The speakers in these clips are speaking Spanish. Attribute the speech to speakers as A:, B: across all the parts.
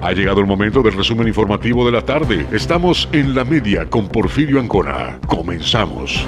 A: Ha llegado el momento del resumen informativo de la tarde. Estamos en la media con Porfirio Ancona. Comenzamos.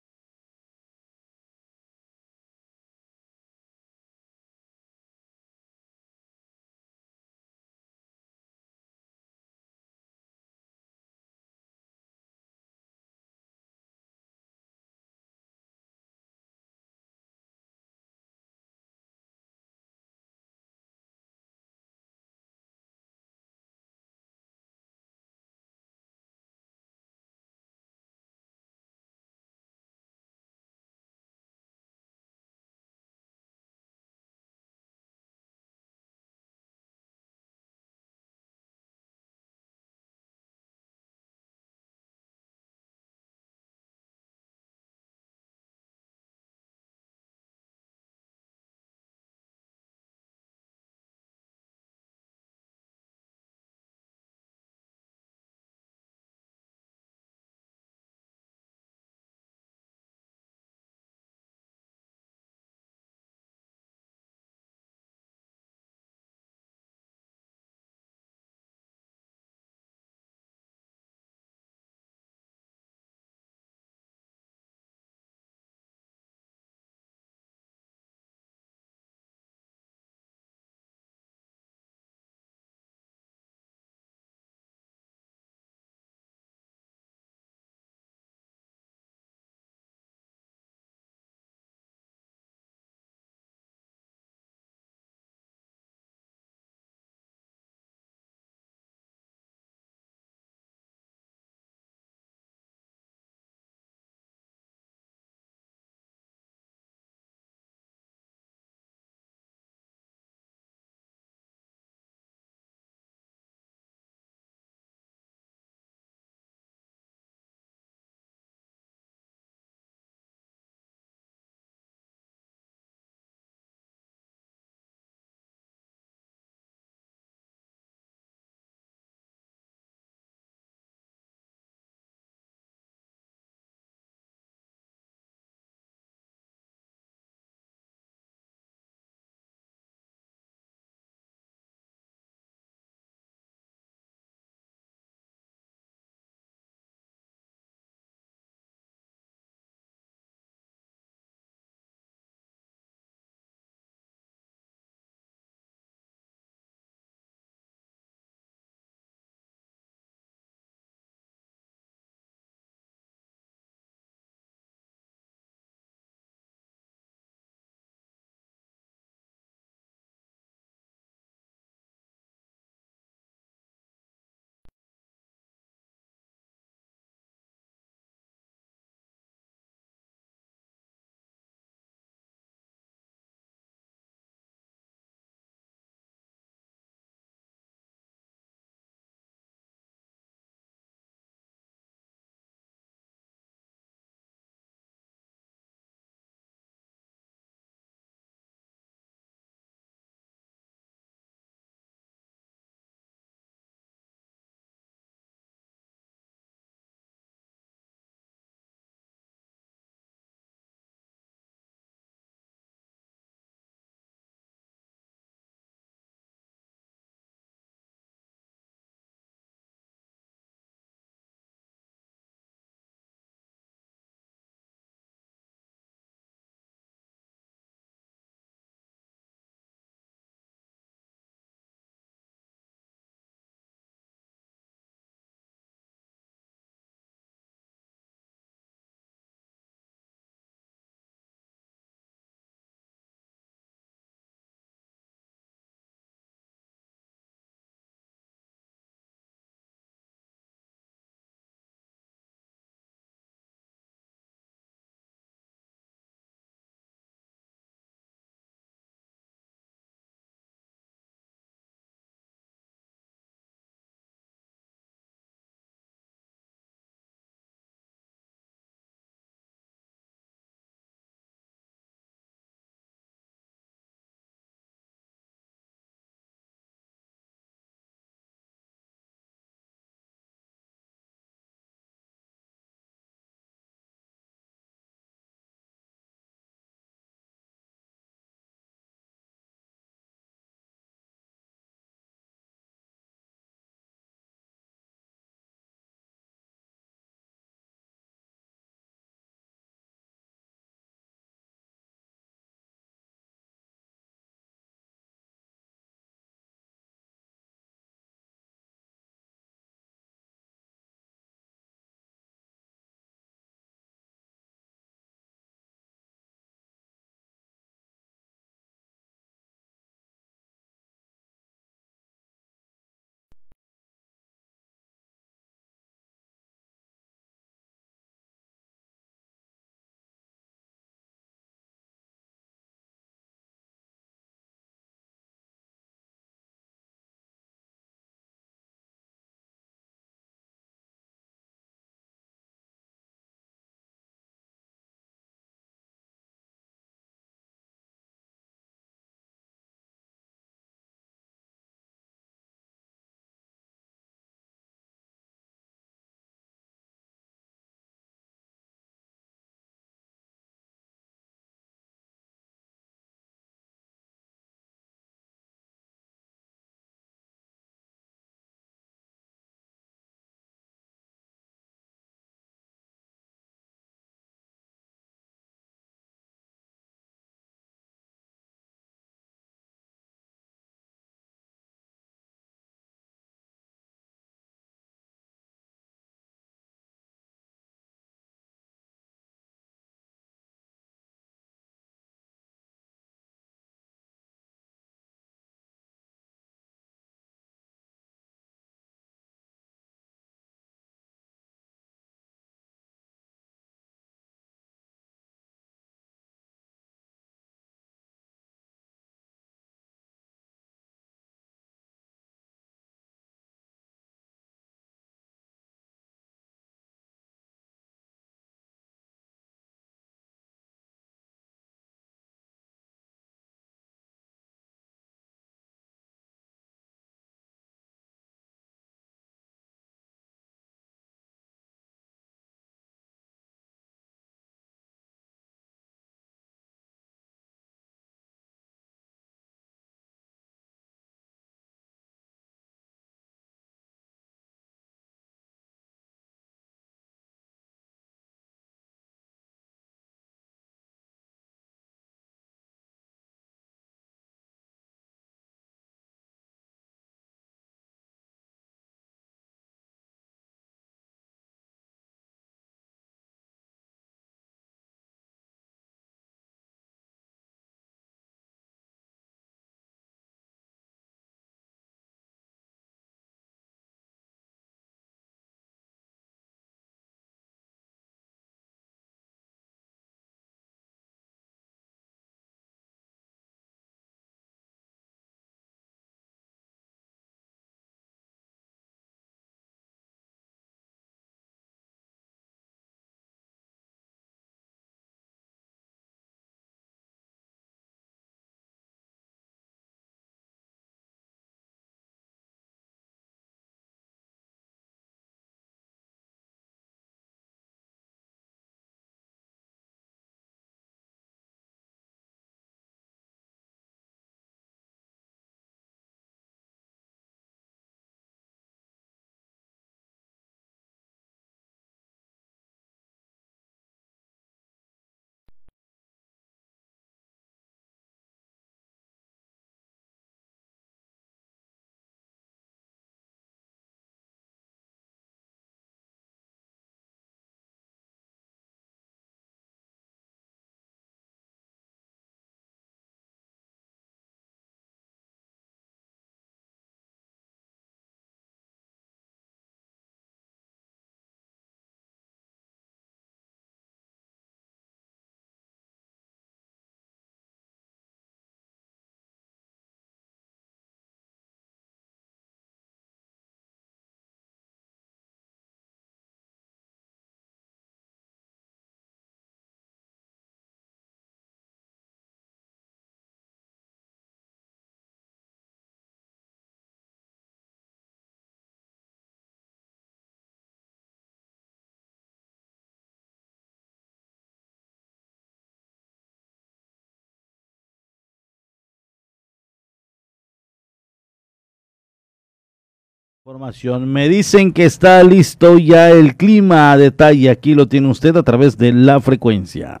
B: Información. Me dicen que está listo ya el clima a detalle. Aquí lo tiene usted a través de la frecuencia.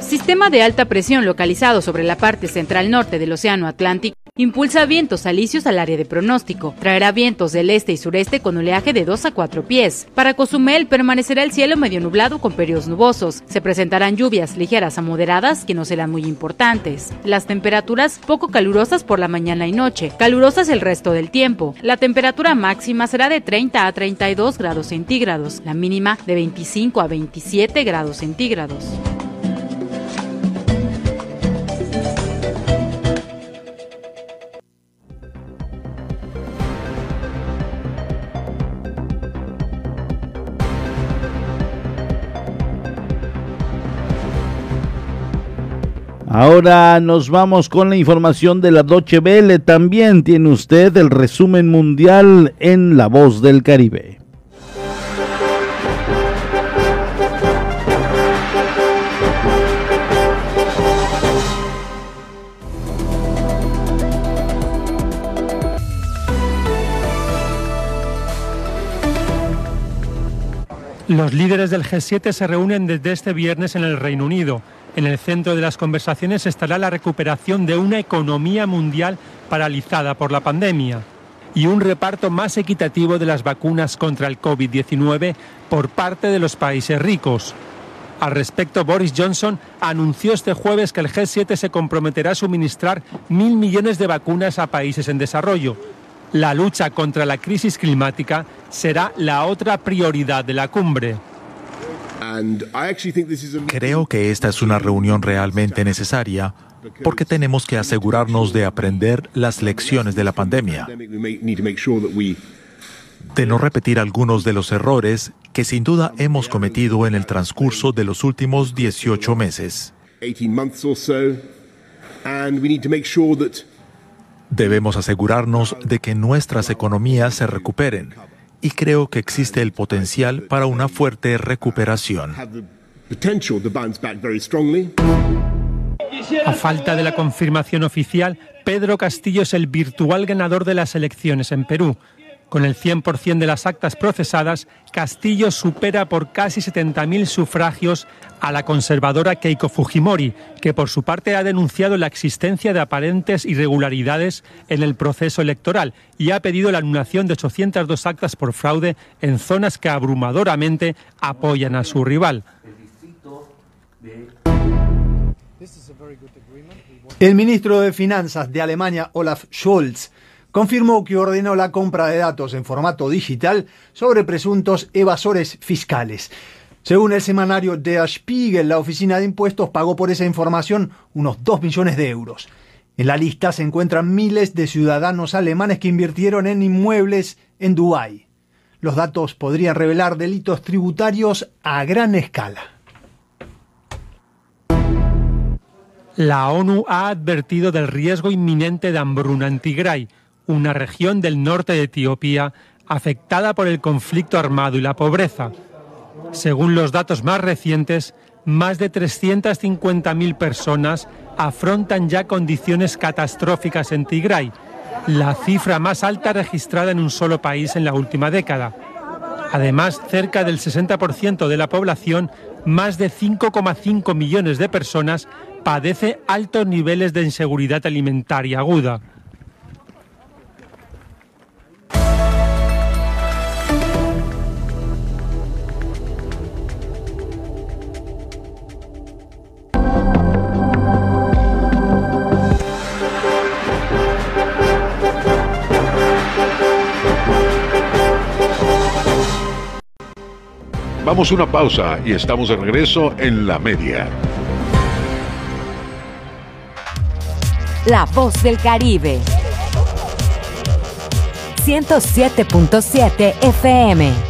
C: Sistema de alta presión localizado sobre la parte central norte del Océano Atlántico Impulsa vientos alisios al área de pronóstico. Traerá vientos del este y sureste con oleaje de 2 a 4 pies. Para Cozumel permanecerá el cielo medio nublado con periodos nubosos. Se presentarán lluvias ligeras a moderadas que no serán muy importantes. Las temperaturas poco calurosas por la mañana y noche, calurosas el resto del tiempo. La temperatura máxima será de 30 a 32 grados centígrados, la mínima de 25 a 27 grados centígrados.
B: Ahora nos vamos con la información de la Doche Vele. También tiene usted el resumen mundial en La Voz del Caribe.
D: Los líderes del G7 se reúnen desde este viernes en el Reino Unido. En el centro de las conversaciones estará la recuperación de una economía mundial paralizada por la pandemia y un reparto más equitativo de las vacunas contra el COVID-19 por parte de los países ricos. Al respecto, Boris Johnson anunció este jueves que el G7 se comprometerá a suministrar mil millones de vacunas a países en desarrollo. La lucha contra la crisis climática será la otra prioridad de la cumbre.
E: Creo que esta es una reunión realmente necesaria porque tenemos que asegurarnos de aprender las lecciones de la pandemia, de no repetir algunos de los errores que sin duda hemos cometido en el transcurso de los últimos 18 meses. Debemos asegurarnos de que nuestras economías se recuperen y creo que existe el potencial para una fuerte recuperación.
D: A falta de la confirmación oficial, Pedro Castillo es el virtual ganador de las elecciones en Perú. Con el 100% de las actas procesadas, Castillo supera por casi 70.000 sufragios a la conservadora Keiko Fujimori, que por su parte ha denunciado la existencia de aparentes irregularidades en el proceso electoral y ha pedido la anulación de 802 actas por fraude en zonas que abrumadoramente apoyan a su rival.
F: El ministro de Finanzas de Alemania, Olaf Scholz, confirmó que ordenó la compra de datos en formato digital sobre presuntos evasores fiscales. Según el semanario Der Spiegel, la Oficina de Impuestos pagó por esa información unos 2 millones de euros. En la lista se encuentran miles de ciudadanos alemanes que invirtieron en inmuebles en Dubái. Los datos podrían revelar delitos tributarios a gran escala.
D: La ONU ha advertido del riesgo inminente de hambruna en Tigray, una región del norte de Etiopía afectada por el conflicto armado y la pobreza. Según los datos más recientes, más de 350.000 personas afrontan ya condiciones catastróficas en Tigray, la cifra más alta registrada en un solo país en la última década. Además, cerca del 60% de la población, más de 5,5 millones de personas, padece altos niveles de inseguridad alimentaria aguda.
A: A una pausa y estamos de regreso en la media.
G: La voz del Caribe. 107.7 FM.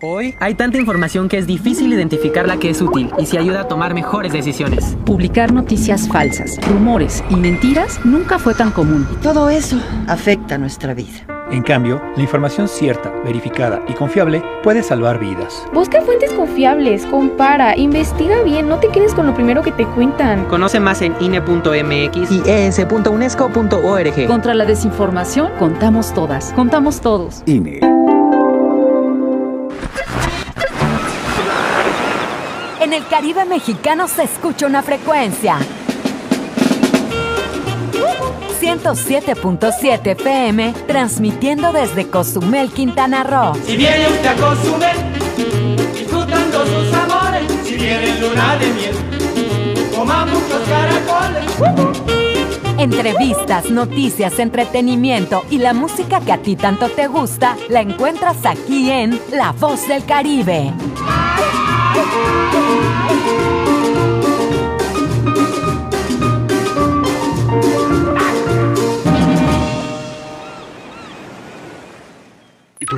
H: Hoy hay tanta información que es difícil identificar la que es útil y si ayuda a tomar mejores decisiones.
I: Publicar noticias falsas, rumores y mentiras nunca fue tan común.
J: todo eso afecta nuestra vida.
K: En cambio, la información cierta, verificada y confiable puede salvar vidas.
L: Busca fuentes confiables, compara, investiga bien, no te quedes con lo primero que te cuentan.
H: Conoce más en INE.mx y es.unesco.org.
I: Contra la desinformación, contamos todas, contamos todos.
B: INE.
G: En el Caribe mexicano se escucha una frecuencia. 107.7 FM, transmitiendo desde Cozumel, Quintana Roo.
M: Si viene usted a Cozumel, disfrutando sus amores, si viene luna de miel, coma muchos caracoles.
G: Entrevistas, noticias, entretenimiento y la música que a ti tanto te gusta, la encuentras aquí en La Voz del Caribe.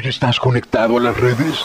A: Estás conectado a las redes?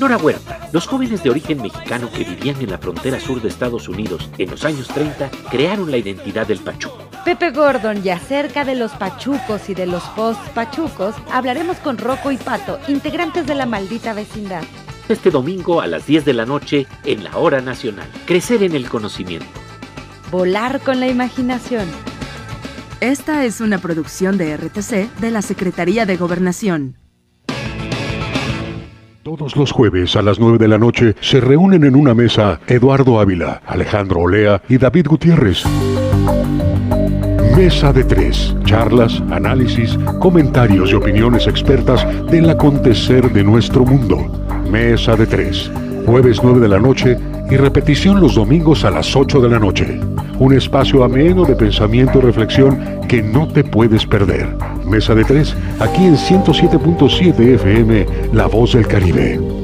N: Nora Huerta, los jóvenes de origen mexicano que vivían en la frontera sur de Estados Unidos en los años 30 crearon la identidad del pachuco.
O: Pepe Gordon y acerca de los pachucos y de los post-pachucos hablaremos con Rocco y Pato, integrantes de la maldita vecindad.
N: Este domingo a las 10 de la noche en la Hora Nacional. Crecer en el conocimiento.
O: Volar con la imaginación.
P: Esta es una producción de RTC de la Secretaría de Gobernación.
A: Todos los jueves a las 9 de la noche se reúnen en una mesa Eduardo Ávila, Alejandro Olea y David Gutiérrez. Mesa de tres. Charlas, análisis, comentarios y opiniones expertas del acontecer de nuestro mundo. Mesa de tres. Jueves 9 de la noche y repetición los domingos a las 8 de la noche. Un espacio ameno de pensamiento y reflexión que no te puedes perder. Mesa de tres, aquí en 107.7 FM, La Voz del Caribe.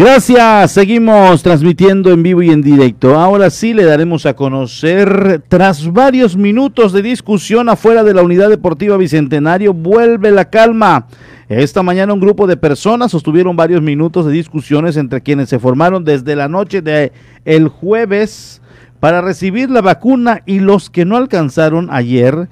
B: Gracias, seguimos transmitiendo en vivo y en directo. Ahora sí le daremos a conocer, tras varios minutos de discusión afuera de la Unidad Deportiva Bicentenario, vuelve la calma. Esta mañana un grupo de personas sostuvieron varios minutos de discusiones entre quienes se formaron desde la noche de el jueves para recibir la vacuna y los que no alcanzaron ayer,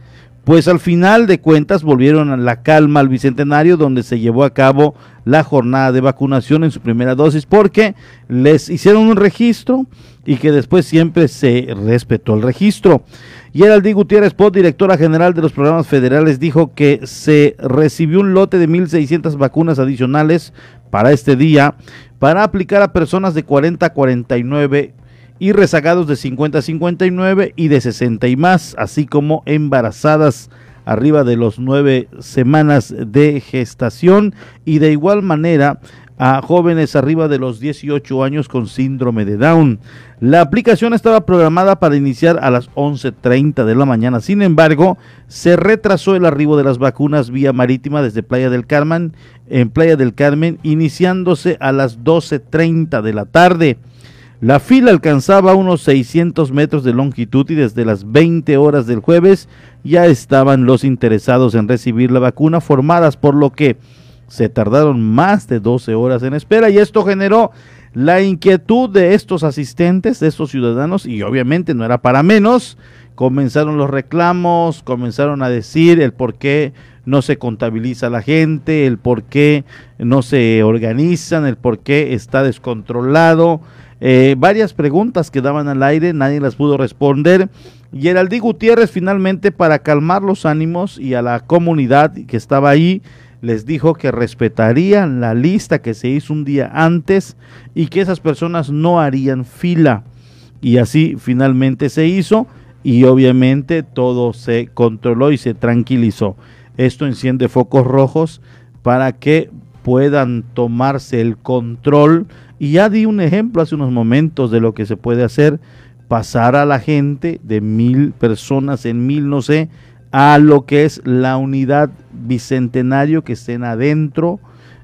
B: pues al final de cuentas volvieron a la calma al Bicentenario donde se llevó a cabo la jornada de vacunación en su primera dosis porque les hicieron un registro y que después siempre se respetó el registro. Y Geraldi Gutiérrez Pot, directora general de los programas federales, dijo que se recibió un lote de 1.600 vacunas adicionales para este día para aplicar a personas de 40 a 49 y rezagados de 50 a 59 y de 60 y más, así como embarazadas arriba de los nueve semanas de gestación y de igual manera a jóvenes arriba de los 18 años con síndrome de Down. La aplicación estaba programada para iniciar a las 11.30 de la mañana, sin embargo, se retrasó el arribo de las vacunas vía marítima desde Playa del Carmen, en Playa del Carmen, iniciándose a las 12.30 de la tarde. La fila alcanzaba unos 600 metros de longitud y desde las 20 horas del jueves ya estaban los interesados en recibir la vacuna formadas, por lo que se tardaron más de 12 horas en espera y esto generó la inquietud de estos asistentes, de estos ciudadanos y obviamente no era para menos. Comenzaron los reclamos, comenzaron a decir el por qué no se contabiliza la gente, el por qué no se organizan, el por qué está descontrolado eh, varias preguntas quedaban al aire, nadie las pudo responder. Geraldí Gutiérrez finalmente para calmar los ánimos y a la comunidad que estaba ahí, les dijo que respetarían la lista que se hizo un día antes y que esas personas no harían fila. Y así finalmente se hizo y obviamente todo se controló y se tranquilizó. Esto enciende focos rojos para que puedan tomarse el control y ya di un ejemplo hace unos momentos de lo que se puede hacer, pasar a la gente de mil personas en mil, no sé, a lo que es la unidad bicentenario que estén adentro,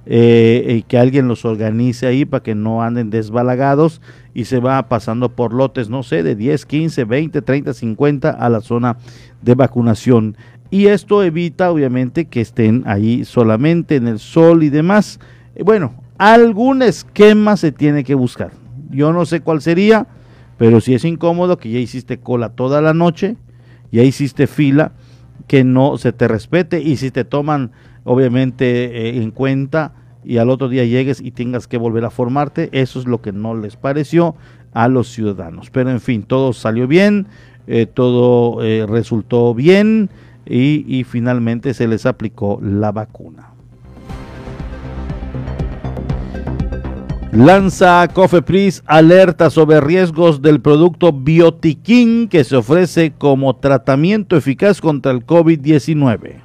B: eh, y que alguien los organice ahí para que no anden desbalagados y se va pasando por lotes, no sé, de 10, 15, 20, 30, 50 a la zona de vacunación. Y esto evita obviamente que estén ahí solamente en el sol y demás. Bueno, algún esquema se tiene que buscar. Yo no sé cuál sería, pero si es incómodo que ya hiciste cola toda la noche, ya hiciste fila, que no se te respete y si te toman obviamente eh, en cuenta y al otro día llegues y tengas que volver a formarte, eso es lo que no les pareció a los ciudadanos. Pero en fin, todo salió bien, eh, todo eh, resultó bien y, y finalmente se les aplicó la vacuna. Lanza Cofepris alerta sobre riesgos del producto Biotiquín que se ofrece como tratamiento eficaz contra el COVID-19.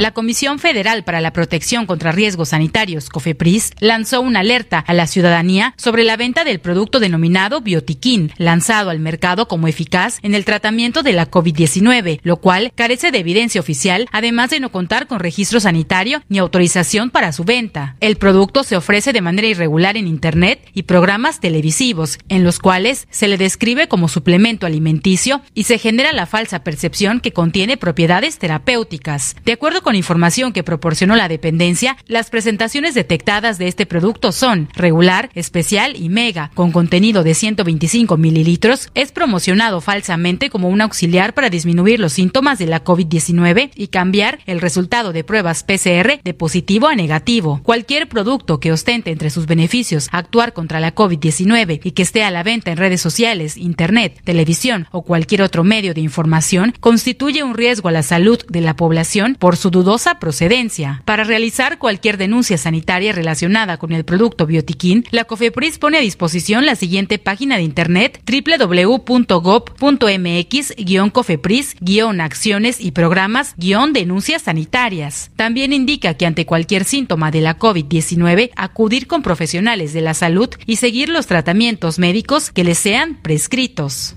C: La Comisión Federal para la Protección contra Riesgos Sanitarios, COFEPRIS, lanzó una alerta a la ciudadanía sobre la venta del producto denominado Biotiquín, lanzado al mercado como eficaz en el tratamiento de la COVID-19, lo cual carece de evidencia oficial, además de no contar con registro sanitario ni autorización para su venta. El producto se ofrece de manera irregular en Internet y programas televisivos, en los cuales se le describe como suplemento alimenticio y se genera la falsa percepción que contiene propiedades terapéuticas. De acuerdo con con información que proporcionó la dependencia, las presentaciones detectadas de este producto son regular, especial y mega, con contenido de 125 mililitros, es promocionado falsamente como un auxiliar para disminuir los síntomas de la COVID-19 y cambiar el resultado de pruebas PCR de positivo a negativo. Cualquier producto que ostente entre sus beneficios actuar contra la COVID-19 y que esté a la venta en redes sociales, internet, televisión o cualquier otro medio de información constituye un riesgo a la salud de la población por su dudosa procedencia. Para realizar cualquier denuncia sanitaria relacionada con el producto Biotiquín, la COFEPRIS pone a disposición la siguiente página de internet www.gov.mx-cofepris-acciones y programas-denuncias sanitarias. También indica que ante cualquier síntoma de la COVID-19, acudir con profesionales de la salud y seguir los tratamientos médicos que les sean prescritos.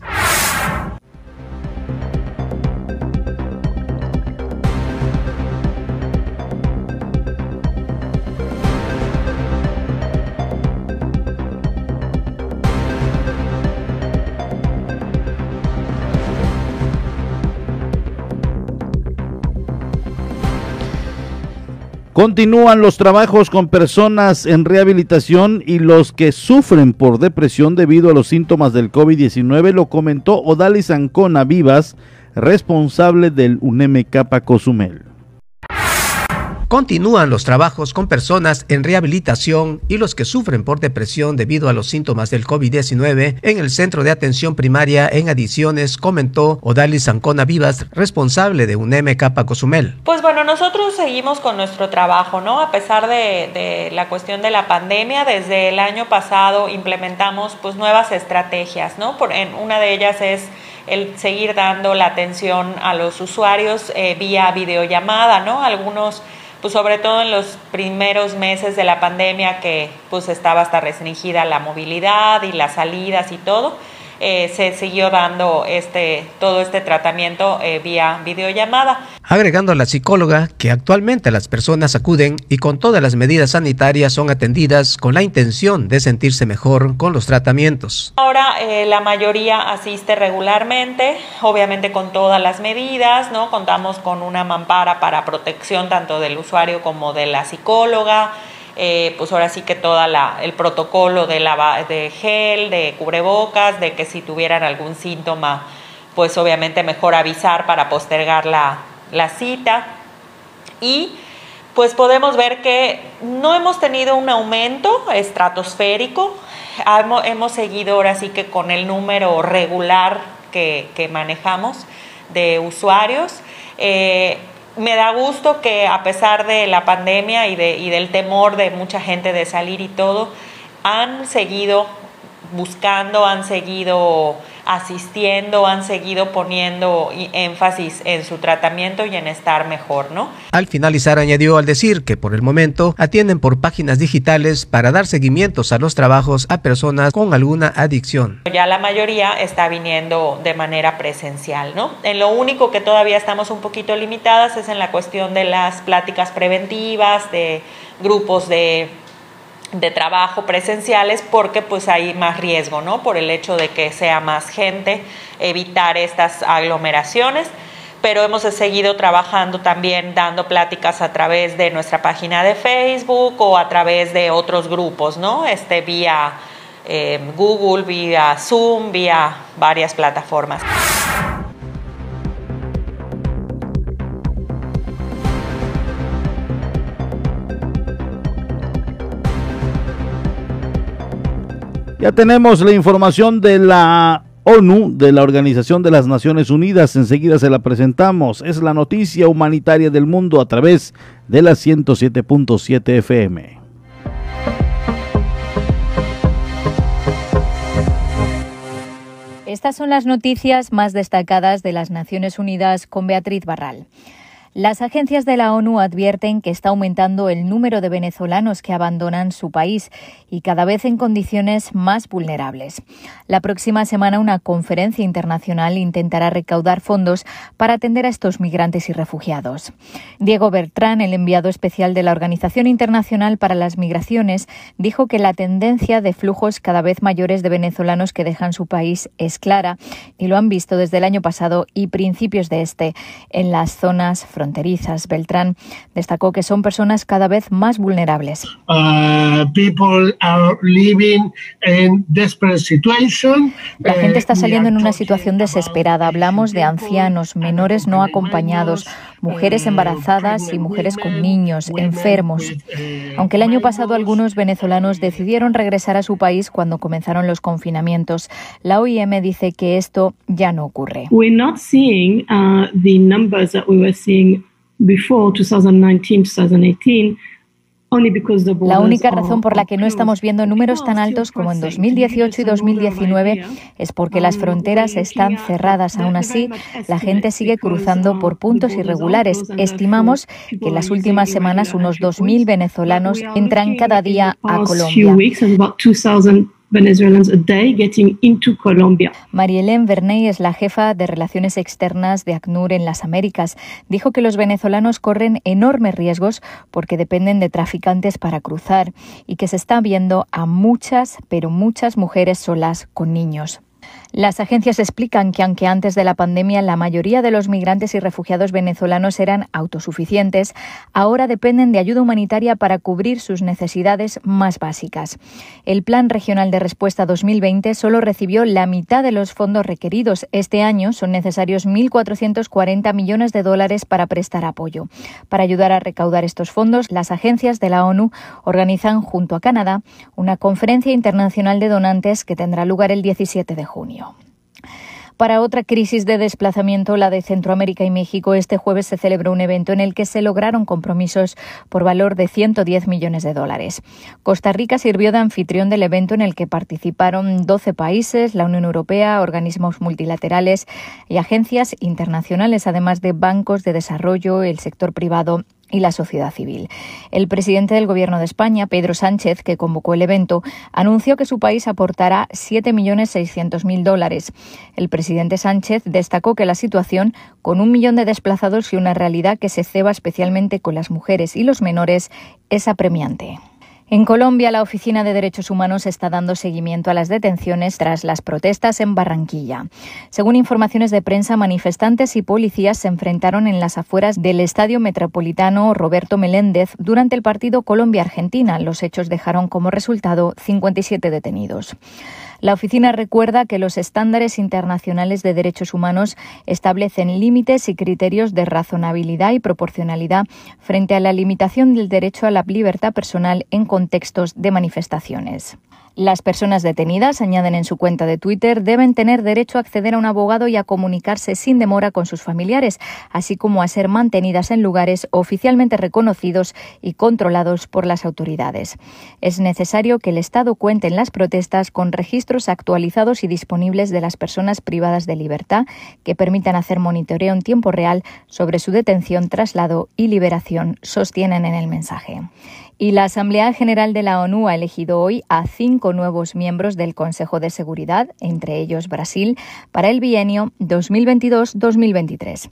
B: Continúan los trabajos con personas en rehabilitación y los que sufren por depresión debido a los síntomas del COVID-19, lo comentó Odalis Ancona Vivas, responsable del UNEM Capa Cozumel.
Q: Continúan los trabajos con personas en rehabilitación y los que sufren por depresión debido a los síntomas del COVID-19 en el Centro de Atención Primaria en Adiciones, comentó Odalis Ancona Vivas, responsable de UNEM Capa Cozumel.
R: Pues bueno, nosotros seguimos con nuestro trabajo, ¿no? A pesar de, la cuestión de la pandemia, desde el año pasado implementamos pues nuevas estrategias, ¿no? Por, en, una de ellas es el seguir dando la atención a los usuarios eh, vía videollamada, ¿no? Algunos pues sobre todo en los primeros meses de la pandemia que pues estaba hasta restringida la movilidad y las salidas y todo, eh, se siguió dando este, todo este tratamiento eh, vía videollamada.
Q: Agregando a la psicóloga que actualmente las personas acuden y con todas las medidas sanitarias son atendidas con la intención de sentirse mejor con los tratamientos.
R: Ahora eh, la mayoría asiste regularmente, obviamente con todas las medidas, ¿no? Contamos con una mampara para protección tanto del usuario como de la psicóloga. Eh, pues ahora sí que todo el protocolo de, lava, de gel, de cubrebocas, de que si tuvieran algún síntoma, pues obviamente mejor avisar para postergar la, la cita. Y pues podemos ver que no hemos tenido un aumento estratosférico, hemos, hemos seguido ahora sí que con el número regular que, que manejamos de usuarios. Eh, me da gusto que a pesar de la pandemia y, de, y del temor de mucha gente de salir y todo, han seguido buscando, han seguido asistiendo, han seguido poniendo énfasis en su tratamiento y en estar mejor, ¿no?
Q: Al finalizar añadió al decir que por el momento atienden por páginas digitales para dar seguimientos a los trabajos a personas con alguna adicción.
R: Ya la mayoría está viniendo de manera presencial, ¿no? En lo único que todavía estamos un poquito limitadas es en la cuestión de las pláticas preventivas, de grupos de de trabajo presenciales porque pues hay más riesgo, ¿no? Por el hecho de que sea más gente, evitar estas aglomeraciones, pero hemos seguido trabajando también dando pláticas a través de nuestra página de Facebook o a través de otros grupos, ¿no? Este vía eh, Google, vía Zoom, vía varias plataformas.
B: Ya tenemos la información de la ONU, de la Organización de las Naciones Unidas. Enseguida se la presentamos. Es la noticia humanitaria del mundo a través de la 107.7 FM.
S: Estas son las noticias más destacadas de las Naciones Unidas con Beatriz Barral. Las agencias de la ONU advierten que está aumentando el número de venezolanos que abandonan su país y cada vez en condiciones más vulnerables. La próxima semana una conferencia internacional intentará recaudar fondos para atender a estos migrantes y refugiados. Diego Bertrán, el enviado especial de la Organización Internacional para las Migraciones, dijo que la tendencia de flujos cada vez mayores de venezolanos que dejan su país es clara y lo han visto desde el año pasado y principios de este en las zonas fronterizas fronterizas. Beltrán destacó que son personas cada vez más vulnerables.
T: Uh,
S: La gente está saliendo en una situación desesperada. Hablamos de ancianos, menores no acompañados, mujeres embarazadas y mujeres con niños, enfermos. Aunque el año pasado algunos venezolanos decidieron regresar a su país cuando comenzaron los confinamientos, la OIM dice que esto ya no ocurre.
T: We're not seeing uh, the numbers that we were seeing before 2019, 2018
S: la única razón por la que no estamos viendo números tan altos como en 2018 y 2019 es porque las fronteras están cerradas. Aún así, la gente sigue cruzando por puntos irregulares. Estimamos que en las últimas semanas unos 2.000 venezolanos entran cada día a Colombia.
T: Venezuelans a day getting into Colombia.
S: Marielén Verney es la jefa de Relaciones Externas de ACNUR en las Américas. Dijo que los venezolanos corren enormes riesgos porque dependen de traficantes para cruzar y que se está viendo a muchas, pero muchas mujeres solas con niños. Las agencias explican que aunque antes de la pandemia la mayoría de los migrantes y refugiados venezolanos eran autosuficientes, ahora dependen de ayuda humanitaria para cubrir sus necesidades más básicas. El Plan Regional de Respuesta 2020 solo recibió la mitad de los fondos requeridos. Este año son necesarios 1.440 millones de dólares para prestar apoyo. Para ayudar a recaudar estos fondos, las agencias de la ONU organizan junto a Canadá una conferencia internacional de donantes que tendrá lugar el 17 de junio. Para otra crisis de desplazamiento, la de Centroamérica y México, este jueves se celebró un evento en el que se lograron compromisos por valor de 110 millones de dólares. Costa Rica sirvió de anfitrión del evento en el que participaron 12 países, la Unión Europea, organismos multilaterales y agencias internacionales, además de bancos de desarrollo, el sector privado y la sociedad civil. El presidente del Gobierno de España, Pedro Sánchez, que convocó el evento, anunció que su país aportará 7.600.000 dólares. El presidente Sánchez destacó que la situación, con un millón de desplazados y una realidad que se ceba especialmente con las mujeres y los menores, es apremiante. En Colombia, la Oficina de Derechos Humanos está dando seguimiento a las detenciones tras las protestas en Barranquilla. Según informaciones de prensa, manifestantes y policías se enfrentaron en las afueras del Estadio Metropolitano Roberto Meléndez durante el partido Colombia-Argentina. Los hechos dejaron como resultado 57 detenidos. La oficina recuerda que los estándares internacionales de derechos humanos establecen límites y criterios de razonabilidad y proporcionalidad frente a la limitación del derecho a la libertad personal en contextos de manifestaciones. Las personas detenidas, añaden en su cuenta de Twitter, deben tener derecho a acceder a un abogado y a comunicarse sin demora con sus familiares, así como a ser mantenidas en lugares oficialmente reconocidos y controlados por las autoridades. Es necesario que el Estado cuente en las protestas con registros actualizados y disponibles de las personas privadas de libertad que permitan hacer monitoreo en tiempo real sobre su detención, traslado y liberación, sostienen en el mensaje. Y la Asamblea General de la ONU ha elegido hoy a cinco nuevos miembros del Consejo de Seguridad, entre ellos Brasil, para el bienio 2022-2023.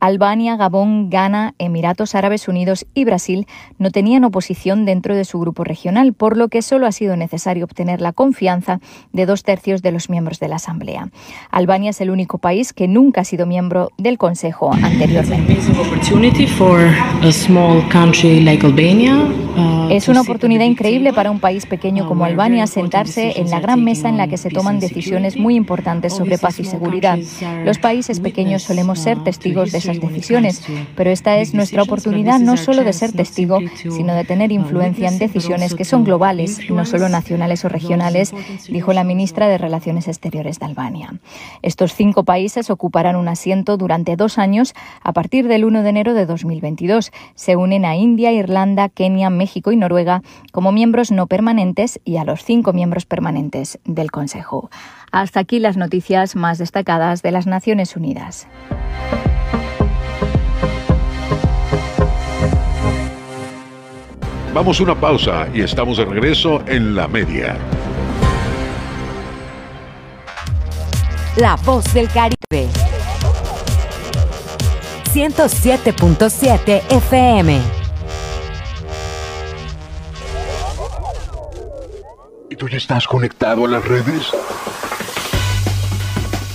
S: Albania, Gabón, Ghana, Emiratos Árabes Unidos y Brasil no tenían oposición dentro de su grupo regional, por lo que solo ha sido necesario obtener la confianza de dos tercios de los miembros de la Asamblea. Albania es el único país que nunca ha sido miembro del Consejo anteriormente. Uh, es una oportunidad increíble para un país pequeño como Albania sentarse en la gran mesa en la que se toman decisiones muy importantes sobre paz y seguridad. Los países pequeños solemos ser testigos de decisiones, pero esta es nuestra oportunidad no solo de ser testigo, sino de tener influencia en decisiones que son globales, no solo nacionales o regionales, dijo la ministra de Relaciones Exteriores de Albania. Estos cinco países ocuparán un asiento durante dos años a partir del 1 de enero de 2022. Se unen a India, Irlanda, Kenia, México y Noruega como miembros no permanentes y a los cinco miembros permanentes del Consejo. Hasta aquí las noticias más destacadas de las Naciones Unidas.
A: Vamos a una pausa y estamos de regreso en la media.
G: La voz del Caribe. 107.7 FM.
A: ¿Y tú ya estás conectado a las redes?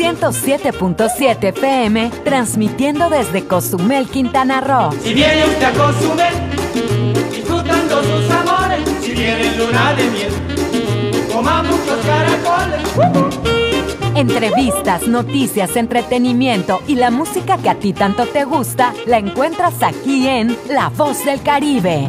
G: 107.7 FM, transmitiendo desde Cozumel, Quintana Roo.
M: Si viene usted a Cozumel, disfrutando sus amores, si viene en luna de miel, coma muchos caracoles.
G: Entrevistas, noticias, entretenimiento y la música que a ti tanto te gusta, la encuentras aquí en La Voz del Caribe.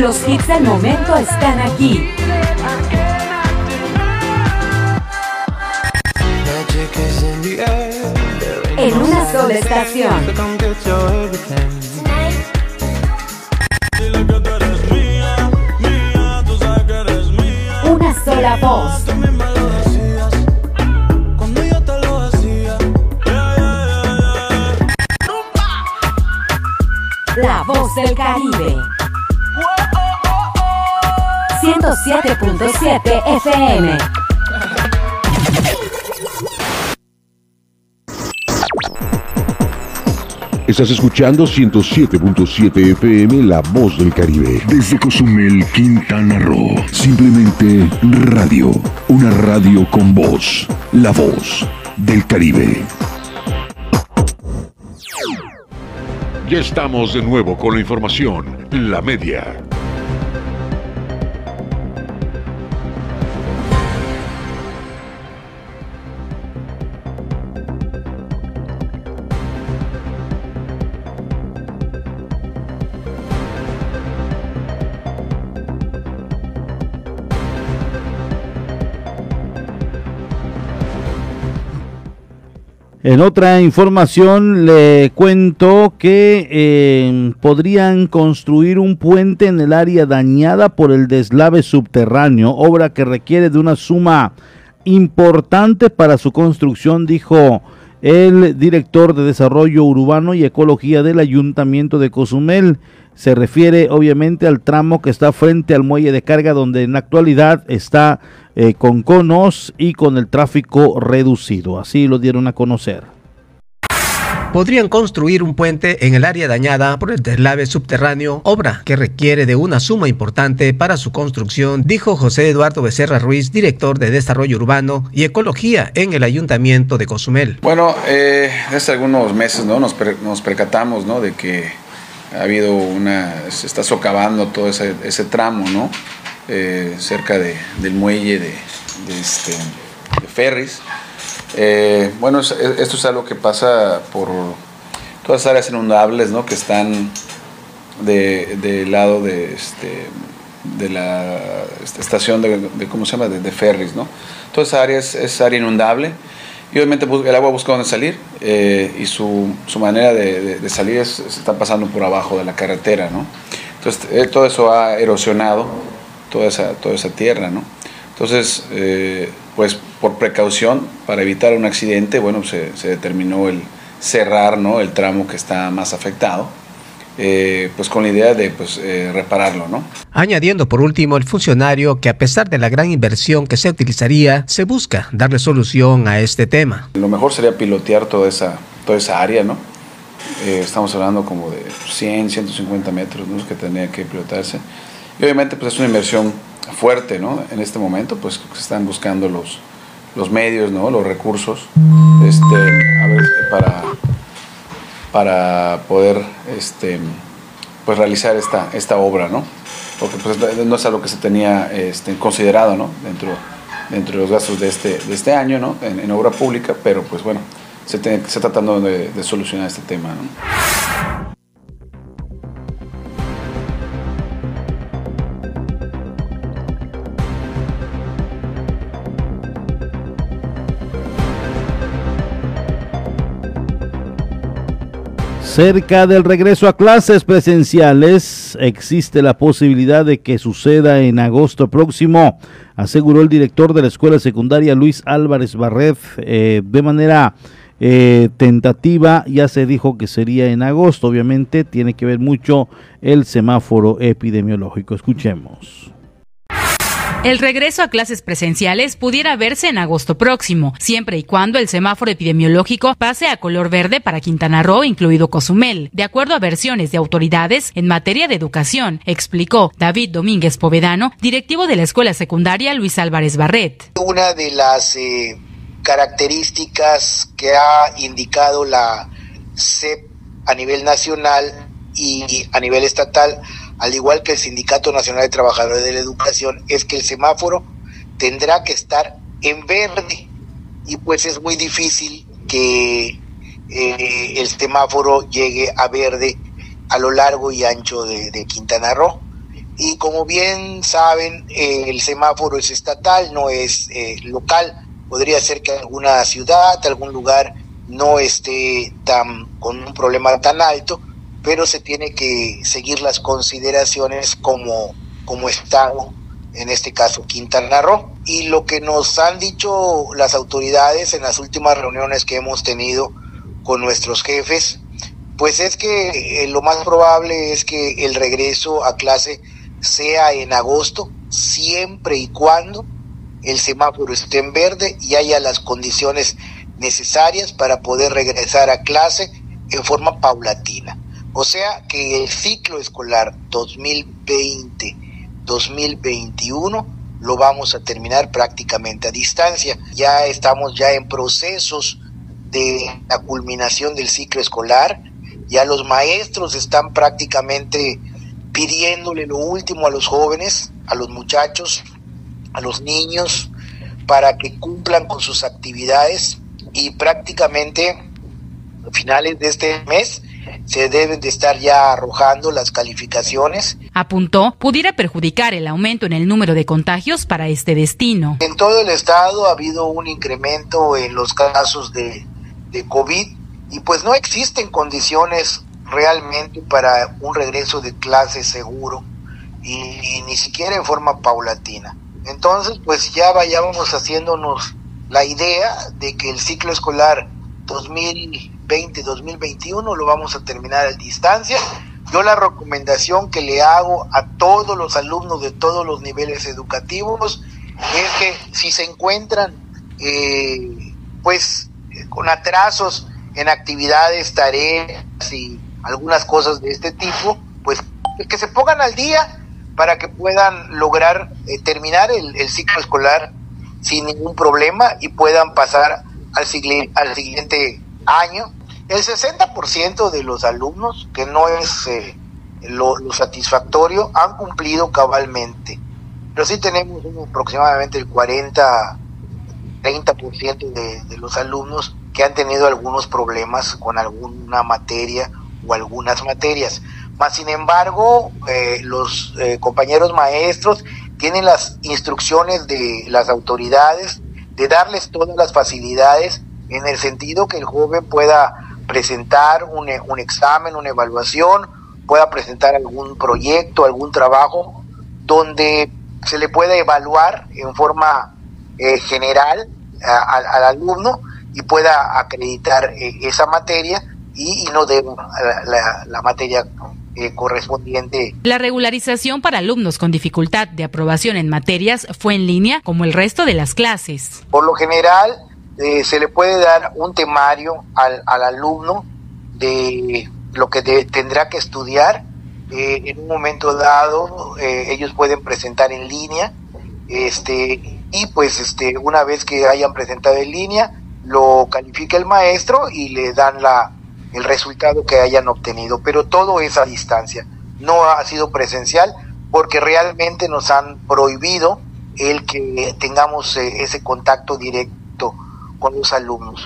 G: Los hits del momento están aquí. En una sola estación. Una sola voz. Voz del Caribe. 107.7 FM.
A: Estás escuchando 107.7 FM La Voz del Caribe. Desde Cozumel, Quintana Roo. Simplemente radio. Una radio con voz. La Voz del Caribe. Ya estamos de nuevo con la información. La media.
B: En otra información le cuento que eh, podrían construir un puente en el área dañada por el deslave subterráneo, obra que requiere de una suma importante para su construcción, dijo el director de Desarrollo Urbano y Ecología del Ayuntamiento de Cozumel. Se refiere obviamente al tramo que está frente al muelle de carga donde en la actualidad está eh, con conos y con el tráfico reducido. Así lo dieron a conocer.
Q: Podrían construir un puente en el área dañada por el deslave subterráneo, obra que requiere de una suma importante para su construcción, dijo José Eduardo Becerra Ruiz, director de Desarrollo Urbano y Ecología en el Ayuntamiento de Cozumel.
U: Bueno, eh, hace algunos meses ¿no? nos, per- nos percatamos ¿no? de que ha habido una, se está socavando todo ese, ese tramo, ¿no? Eh, cerca de- del muelle de, de este, de ferries. Eh, bueno, es- es- esto es algo que pasa por todas las áreas inundables, ¿no? Que están de- del lado de, este, de la esta estación de, de- ¿cómo se llama? De, ferries, ¿no? Toda esa área es, es área inundable y obviamente el agua busca dónde salir eh, y su, su manera de, de- de salir es, se está pasando por abajo de la carretera, ¿no? Entonces eh, todo eso ha erosionado toda esa, toda esa tierra, ¿no? Entonces, eh, pues por precaución, para evitar un accidente, bueno, se, se determinó el cerrar, ¿no? El tramo que está más afectado, eh, pues con la idea de pues, eh, repararlo, ¿no?
Q: Añadiendo por último el funcionario que a pesar de la gran inversión que se utilizaría, se busca darle solución a este tema.
U: Lo mejor sería pilotear toda esa, toda esa área, ¿no? Eh, estamos hablando como de 100, 150 metros ¿no? que tendría que pilotarse. Y obviamente pues es una inversión fuerte, ¿no? En este momento pues se están buscando los, los medios, ¿no? los recursos, este, para, para poder este, pues, realizar esta, esta obra, ¿no? porque pues, no es algo que se tenía este, considerado ¿no? dentro, dentro de los gastos de este, de este año ¿no? en, obra pública, pero pues bueno, se, está tratando de, de solucionar este tema. ¿no?
B: Cerca del regreso a clases presenciales, existe la posibilidad de que suceda en agosto próximo, aseguró el director de la escuela secundaria Luis Álvarez Barret. Eh, de manera eh, tentativa, ya se dijo que sería en agosto. Obviamente tiene que ver mucho el semáforo epidemiológico. Escuchemos.
C: El regreso a clases presenciales pudiera verse en agosto próximo, siempre y cuando el semáforo epidemiológico pase a color verde para Quintana Roo, incluido Cozumel, de acuerdo a versiones de autoridades en materia de educación, explicó David Domínguez Povedano, directivo de la escuela secundaria Luis Álvarez Barret.
V: Una de las eh, características que ha indicado la CEP a nivel nacional y a nivel estatal al igual que el Sindicato Nacional de Trabajadores de la Educación, es que el semáforo tendrá que estar en verde y pues es muy difícil que eh, el semáforo llegue a verde a lo largo y ancho de, Quintana Roo. Y como bien saben, eh, el semáforo es estatal, no es eh, local. Podría ser que alguna ciudad, algún lugar no esté tan con un problema tan alto, pero se tiene que seguir las consideraciones como, como Estado, en este caso Quintana Roo. Y lo que nos han dicho las autoridades en las últimas reuniones que hemos tenido con nuestros jefes, pues es que eh, lo más probable es que el regreso a clase sea en agosto, siempre y cuando el semáforo esté en verde y haya las condiciones necesarias para poder regresar a clase en forma paulatina. O sea que el ciclo escolar 2020-2021 lo vamos a terminar prácticamente a distancia. Ya estamos ya en procesos de la culminación del ciclo escolar. Ya los maestros están prácticamente pidiéndole lo último a los jóvenes, a los muchachos, a los niños, para que cumplan con sus actividades y prácticamente a finales de este mes se deben de estar ya arrojando las calificaciones.
C: Apuntó, pudiera perjudicar el aumento en el número de contagios para este destino.
V: En todo el estado ha habido un incremento en los casos de, de COVID y pues no existen condiciones realmente para un regreso de clase seguro y, ni siquiera en forma paulatina. Entonces, pues ya vayamos haciéndonos la idea de que el ciclo escolar 2000 2020-2021 lo vamos a terminar a distancia. Yo la recomendación que le hago a todos los alumnos de todos los niveles educativos es que si se encuentran eh, pues con atrasos en actividades, tareas y algunas cosas de este tipo, pues que se pongan al día para que puedan lograr eh, terminar el, el, ciclo escolar sin ningún problema y puedan pasar al, al siguiente año el 60% de los alumnos, que no es eh, lo, satisfactorio, han cumplido cabalmente. Pero sí tenemos aproximadamente el 40, 30% de, de los alumnos que han tenido algunos problemas con alguna materia o algunas materias. Más sin embargo, eh, los eh, compañeros maestros tienen las instrucciones de las autoridades de darles todas las facilidades en el sentido que el joven pueda presentar un, un examen, una evaluación, pueda presentar algún proyecto, algún trabajo, donde se le pueda evaluar en forma eh, general al alumno y pueda acreditar eh, esa materia y, no de la, la, materia eh, correspondiente.
C: La regularización para alumnos con dificultad de aprobación en materias fue en línea como el resto de las clases.
V: Por lo general, eh, se le puede dar un temario al, al alumno de lo que tendrá que estudiar. Eh, en un momento dado, eh, ellos pueden presentar en línea este, y pues este, una vez que hayan presentado en línea, lo califica el maestro y le dan la, el resultado que hayan obtenido, pero todo es a distancia, no ha sido presencial porque realmente nos han prohibido el que tengamos eh, ese contacto directo con los alumnos.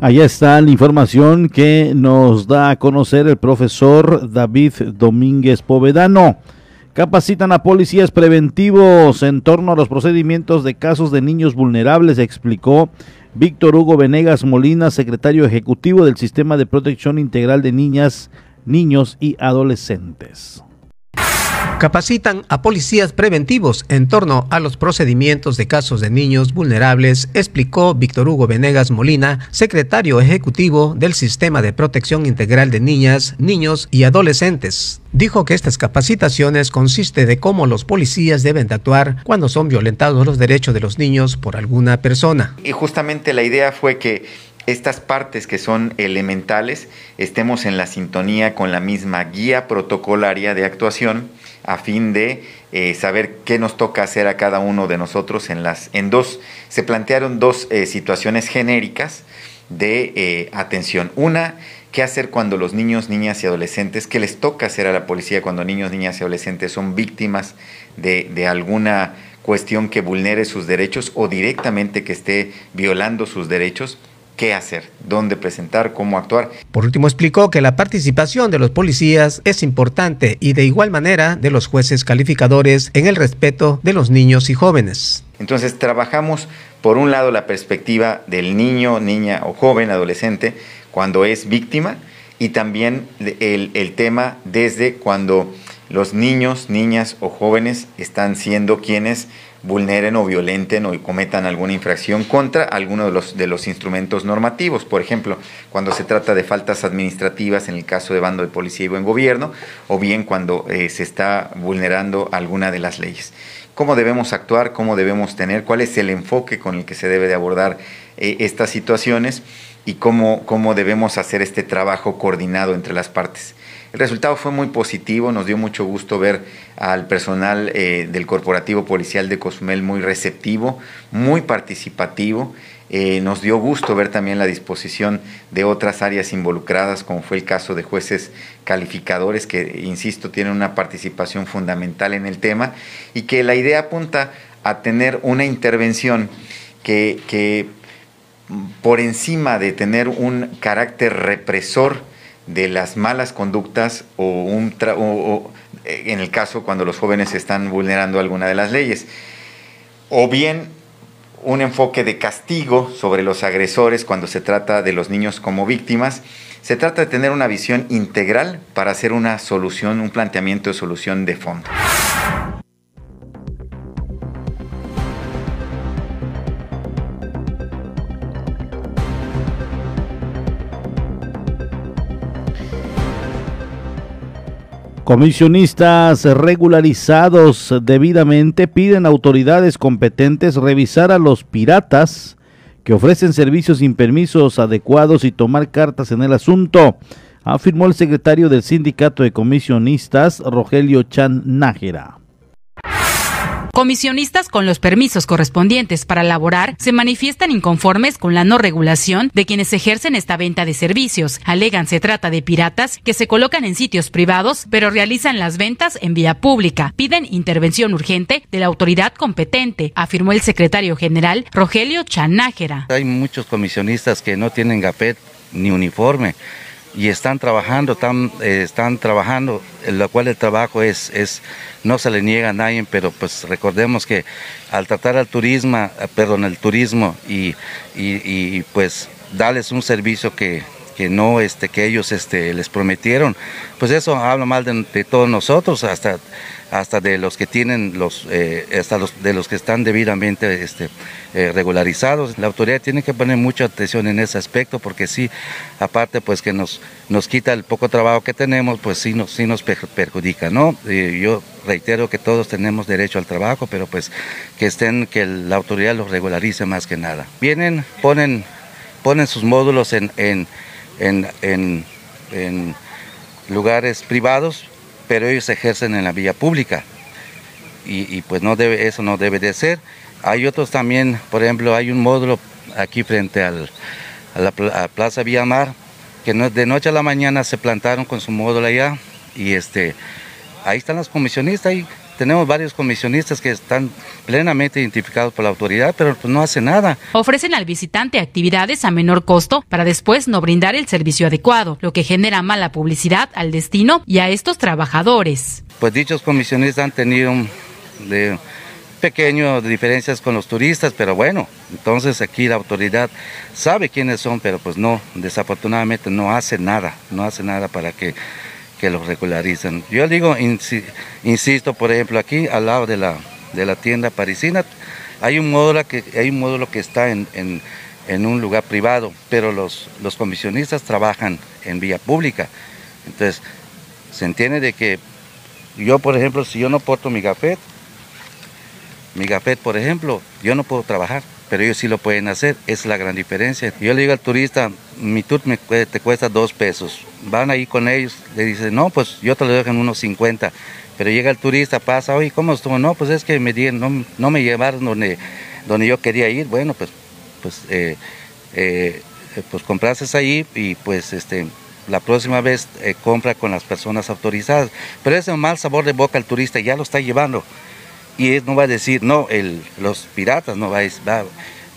B: Allá está la información que nos da a conocer el profesor David Domínguez Povedano. Capacitan a policías preventivos en torno a los procedimientos de casos de niños vulnerables, explicó Víctor Hugo Venegas Molina, secretario ejecutivo del Sistema de Protección Integral de Niñas, Niños y Adolescentes.
Q: Capacitan a policías preventivos en torno a los procedimientos de casos de niños vulnerables, explicó Víctor Hugo Venegas Molina, secretario ejecutivo del Sistema de Protección Integral de Niñas, Niños y Adolescentes. Dijo que estas capacitaciones consiste de cómo los policías deben de actuar cuando son violentados los derechos de los niños por alguna persona.
W: Y justamente la idea fue que estas partes que son elementales estemos en la sintonía con la misma guía protocolaria de actuación a fin de eh, saber qué nos toca hacer a cada uno de nosotros en las en dos. Se plantearon dos eh, situaciones genéricas de eh, atención. Una qué hacer cuando los niños niñas y adolescentes qué les toca hacer a la policía cuando niños niñas y adolescentes son víctimas de, de alguna cuestión que vulnere sus derechos o directamente que esté violando sus derechos qué hacer, dónde presentar, cómo actuar.
Q: Por último, explicó que la participación de los policías es importante y de igual manera de los jueces calificadores en el respeto de los niños y jóvenes.
W: Entonces, trabajamos por un lado la perspectiva del niño, niña o joven, adolescente, cuando es víctima y también el, el tema desde cuando los niños, niñas o jóvenes están siendo quienes vulneren o violenten o cometan alguna infracción contra alguno de los, de los instrumentos normativos. Por ejemplo, cuando se trata de faltas administrativas en el caso de bando de policía y buen gobierno, o bien cuando eh, se está vulnerando alguna de las leyes. ¿Cómo debemos actuar? ¿Cómo debemos tener? ¿Cuál es el enfoque con el que se debe de abordar eh, estas situaciones? ¿Y cómo, cómo debemos hacer este trabajo coordinado entre las partes? El resultado fue muy positivo, nos dio mucho gusto ver al personal eh, del Corporativo Policial de Cozumel muy receptivo, muy participativo. Eh, nos dio gusto ver también la disposición de otras áreas involucradas, como fue el caso de jueces calificadores, que, insisto, tienen una participación fundamental en el tema y que la idea apunta a tener una intervención que, que por encima de tener un carácter represor, de las malas conductas o, un eh, en el caso cuando los jóvenes están vulnerando alguna de las leyes. O bien un enfoque de castigo sobre los agresores cuando se trata de los niños como víctimas. Se trata de tener una visión integral para hacer una solución, un planteamiento de solución de fondo.
B: Comisionistas regularizados debidamente piden a autoridades competentes revisar a los piratas que ofrecen servicios sin permisos adecuados y tomar cartas en el asunto, afirmó el secretario del Sindicato de Comisionistas, Rogelio Chan Nájera.
C: Comisionistas con los permisos correspondientes para laborar se manifiestan inconformes con la no regulación de quienes ejercen esta venta de servicios. Alegan se trata de piratas que se colocan en sitios privados pero realizan las ventas en vía pública. Piden intervención urgente de la autoridad competente, afirmó el secretario general Rogelio Chanájera.
X: Hay muchos comisionistas que no tienen gafet ni uniforme y están trabajando, están, eh, están trabajando, lo cual el trabajo es, es, no se le niega a nadie, pero pues recordemos que al tratar al turismo, eh, perdón, el turismo y, y, pues darles un servicio que, que no este que ellos este les prometieron pues eso habla mal de, todos nosotros hasta hasta de los que tienen los, eh, hasta los, de los que están debidamente este, eh, regularizados. La autoridad tiene que poner mucha atención en ese aspecto porque sí, aparte pues que nos, nos quita el poco trabajo que tenemos, pues sí nos, sí nos perjudica, ¿no? yo reitero que todos tenemos derecho al trabajo, pero pues que estén, que la autoridad los regularice más que nada. Vienen, ponen, ponen sus módulos en, en, en en lugares privados, pero ellos ejercen en la vía pública. Y, pues no debe, eso no debe de ser. Hay otros también, por ejemplo, hay un módulo aquí frente al, a la a Plaza Villamar, que no, de noche a la mañana se plantaron con su módulo allá y este, ahí están los comisionistas, ahí tenemos varios comisionistas que están plenamente identificados por la autoridad, pero pues no hacen nada.
C: Ofrecen al visitante actividades a menor costo para después no brindar el servicio adecuado, lo que genera mala publicidad al destino y a estos trabajadores.
X: Pues dichos comisionistas han tenido de diferencias con los turistas, pero bueno, entonces aquí la autoridad sabe quiénes son, pero pues no, desafortunadamente no hace nada, no hace nada para que que los regularizan. Yo digo, insisto, por ejemplo, aquí al lado de la, de la tienda parisina, hay un módulo que, hay un módulo que está en, en, un lugar privado, pero los, los comisionistas trabajan en vía pública. Entonces, se entiende de que yo, por ejemplo, si yo no porto mi gafet, mi gafet, por ejemplo, yo no puedo trabajar pero ellos sí lo pueden hacer, es la gran diferencia. Yo le digo al turista, mi tour me, te cuesta dos pesos, van ahí con ellos, le dicen, no, pues yo te lo dejo en unos 50, pero llega el turista, pasa, oye, ¿cómo estuvo? No, pues es que me no, no me llevaron donde, donde yo quería ir, bueno, pues, pues, eh, eh, pues comprases ahí y pues este la próxima vez eh, compra con las personas autorizadas. Pero ese mal sabor de boca al turista ya lo está llevando. Y él no va a decir, no, el, los piratas, no va, va,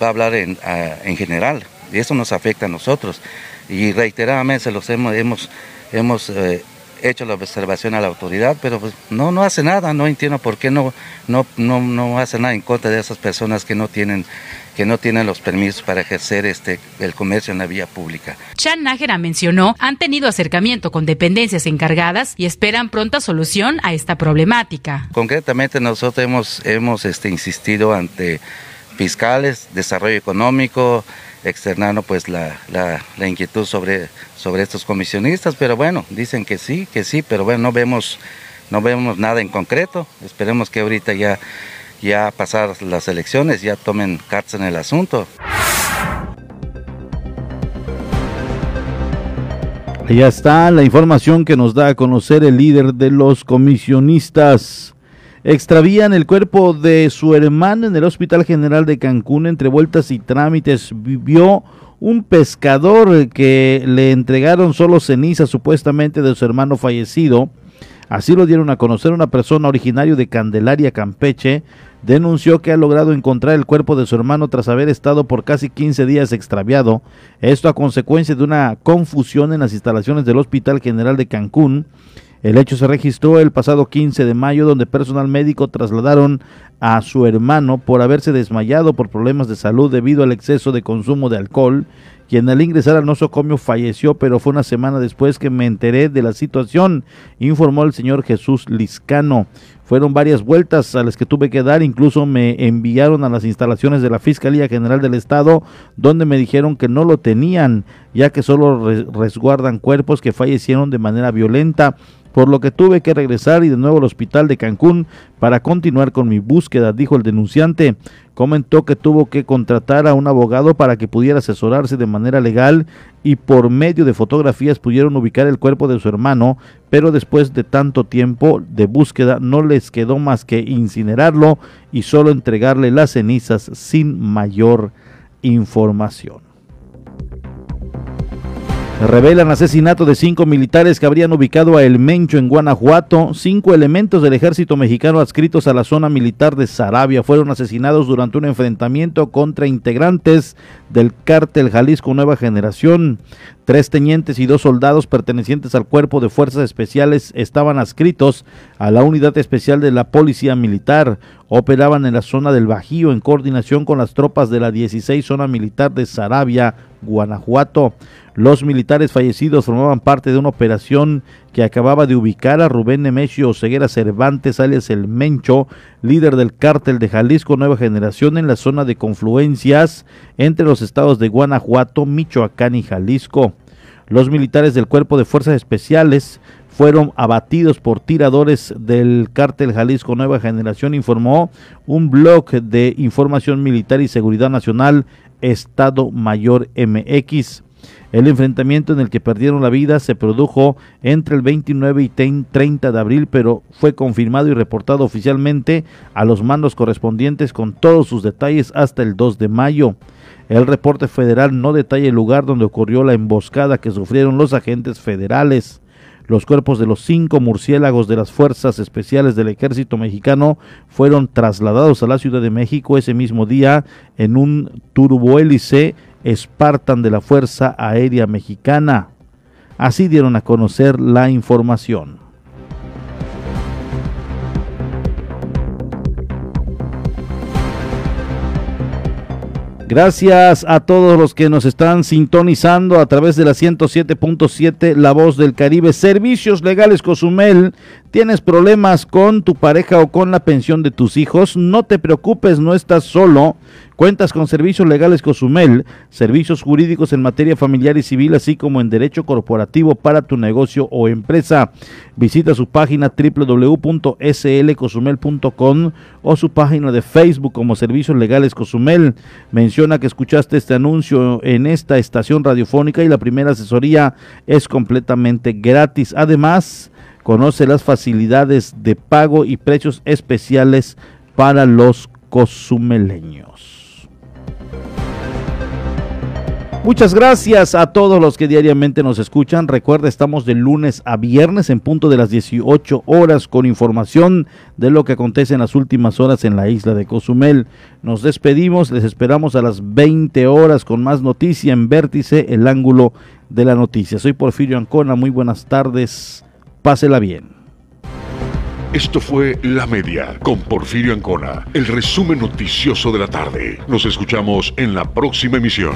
X: va a hablar en, en, general, y eso nos afecta a nosotros. Y reiteradamente se los hemos, hemos, hemos eh, hecho la observación a la autoridad, pero pues no, no hace nada, no entiendo por qué no, no, no, no hace nada en contra de esas personas que no tienen que no tienen los permisos para ejercer este el comercio en la vía pública.
C: Chan Nájera mencionó han tenido acercamiento con dependencias encargadas y esperan pronta solución a esta problemática.
X: Concretamente nosotros hemos hemos este insistido ante fiscales, desarrollo económico, externando pues la, la, inquietud sobre, sobre estos comisionistas, pero bueno, dicen que sí, que sí, pero bueno, no vemos, no vemos nada en concreto. Esperemos que ahorita ya ya pasar las elecciones, ya tomen cartas en el asunto.
B: Ya está la información que nos da a conocer el líder de los comisionistas. Extravían el cuerpo de su hermano en el Hospital General de Cancún. Entre vueltas y trámites vivió un pescador que le entregaron solo cenizas supuestamente de su hermano fallecido. Así lo dieron a conocer una persona originario de Candelaria, Campeche, denunció que ha logrado encontrar el cuerpo de su hermano tras haber estado por casi 15 días extraviado, esto a consecuencia de una confusión en las instalaciones del Hospital General de Cancún. El hecho se registró el pasado 15 de mayo donde personal médico trasladaron a su hermano por haberse desmayado por problemas de salud debido al exceso de consumo de alcohol, quien al ingresar al nosocomio falleció, pero fue una semana después que me enteré de la situación, informó el señor Jesús Liscano. Fueron varias vueltas a las que tuve que dar, incluso me enviaron a las instalaciones de la Fiscalía General del Estado, donde me dijeron que no lo tenían, ya que solo resguardan cuerpos que fallecieron de manera violenta por lo que tuve que regresar y de nuevo al hospital de Cancún para continuar con mi dijo el denunciante. Comentó que tuvo que contratar a un abogado para que pudiera asesorarse de manera legal y por medio de fotografías pudieron ubicar el cuerpo de su hermano, pero después de tanto tiempo de búsqueda no les quedó más que incinerarlo y solo entregarle las cenizas sin mayor información. Revelan asesinato de cinco militares que habrían ubicado a El Mencho en Guanajuato. Cinco elementos del ejército mexicano adscritos a la zona militar de Sarabia fueron asesinados durante un enfrentamiento contra integrantes del cártel Jalisco Nueva Generación. Tres tenientes y dos soldados pertenecientes al cuerpo de fuerzas especiales estaban adscritos a la unidad especial de la policía militar. Operaban en la zona del Bajío en coordinación con las tropas de la 16 zona militar de Sarabia, Guanajuato. Los militares fallecidos formaban parte de una operación que acababa de ubicar a Rubén Nemesio Ceguera Cervantes, alias El Mencho, líder del cártel de Jalisco Nueva Generación en la zona de confluencias entre los estados de Guanajuato, Michoacán y Jalisco. Los militares del Cuerpo de Fuerzas Especiales fueron abatidos por tiradores del cártel Jalisco Nueva Generación, informó un blog de información militar y seguridad nacional Estado Mayor MX. El enfrentamiento en el que perdieron la vida se produjo entre el 29 y 30 de abril, pero fue confirmado y reportado oficialmente a los mandos correspondientes con todos sus detalles hasta el 2 de mayo. El reporte federal no detalla el lugar donde ocurrió la emboscada que sufrieron los agentes federales. Los cuerpos de los cinco murciélagos de las Fuerzas Especiales del Ejército Mexicano fueron trasladados a la Ciudad de México ese mismo día en un turbohélice Spartan de la Fuerza Aérea Mexicana. Así dieron a conocer la información. Gracias a todos los que nos están sintonizando a través de la 107.7 La Voz del Caribe. Servicios Legales Cozumel. ¿Tienes problemas con tu pareja o con la pensión de tus hijos? No te preocupes, no estás solo. Cuentas con servicios legales Cozumel, servicios jurídicos en materia familiar y civil, así como en derecho corporativo para tu negocio o empresa. Visita su página www.slcozumel.com o su página de Facebook como Servicios Legales Cozumel. Menciona que escuchaste este anuncio en esta estación radiofónica y la primera asesoría es completamente gratis. Además, conoce las facilidades de pago y precios especiales para los cozumeleños. Muchas gracias a todos los que diariamente nos escuchan. Recuerda, estamos de lunes a viernes en punto de las 18 horas con información de lo que acontece en las últimas horas en la isla de Cozumel. Nos despedimos, les esperamos a las 20 horas con más noticia en Vértice, el ángulo de la noticia. Soy Porfirio Ancona, muy buenas tardes, pásela bien.
A: Esto fue La Media con Porfirio Ancona, el resumen noticioso de la tarde. Nos escuchamos en la próxima emisión.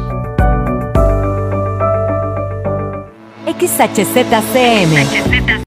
G: XHZCM.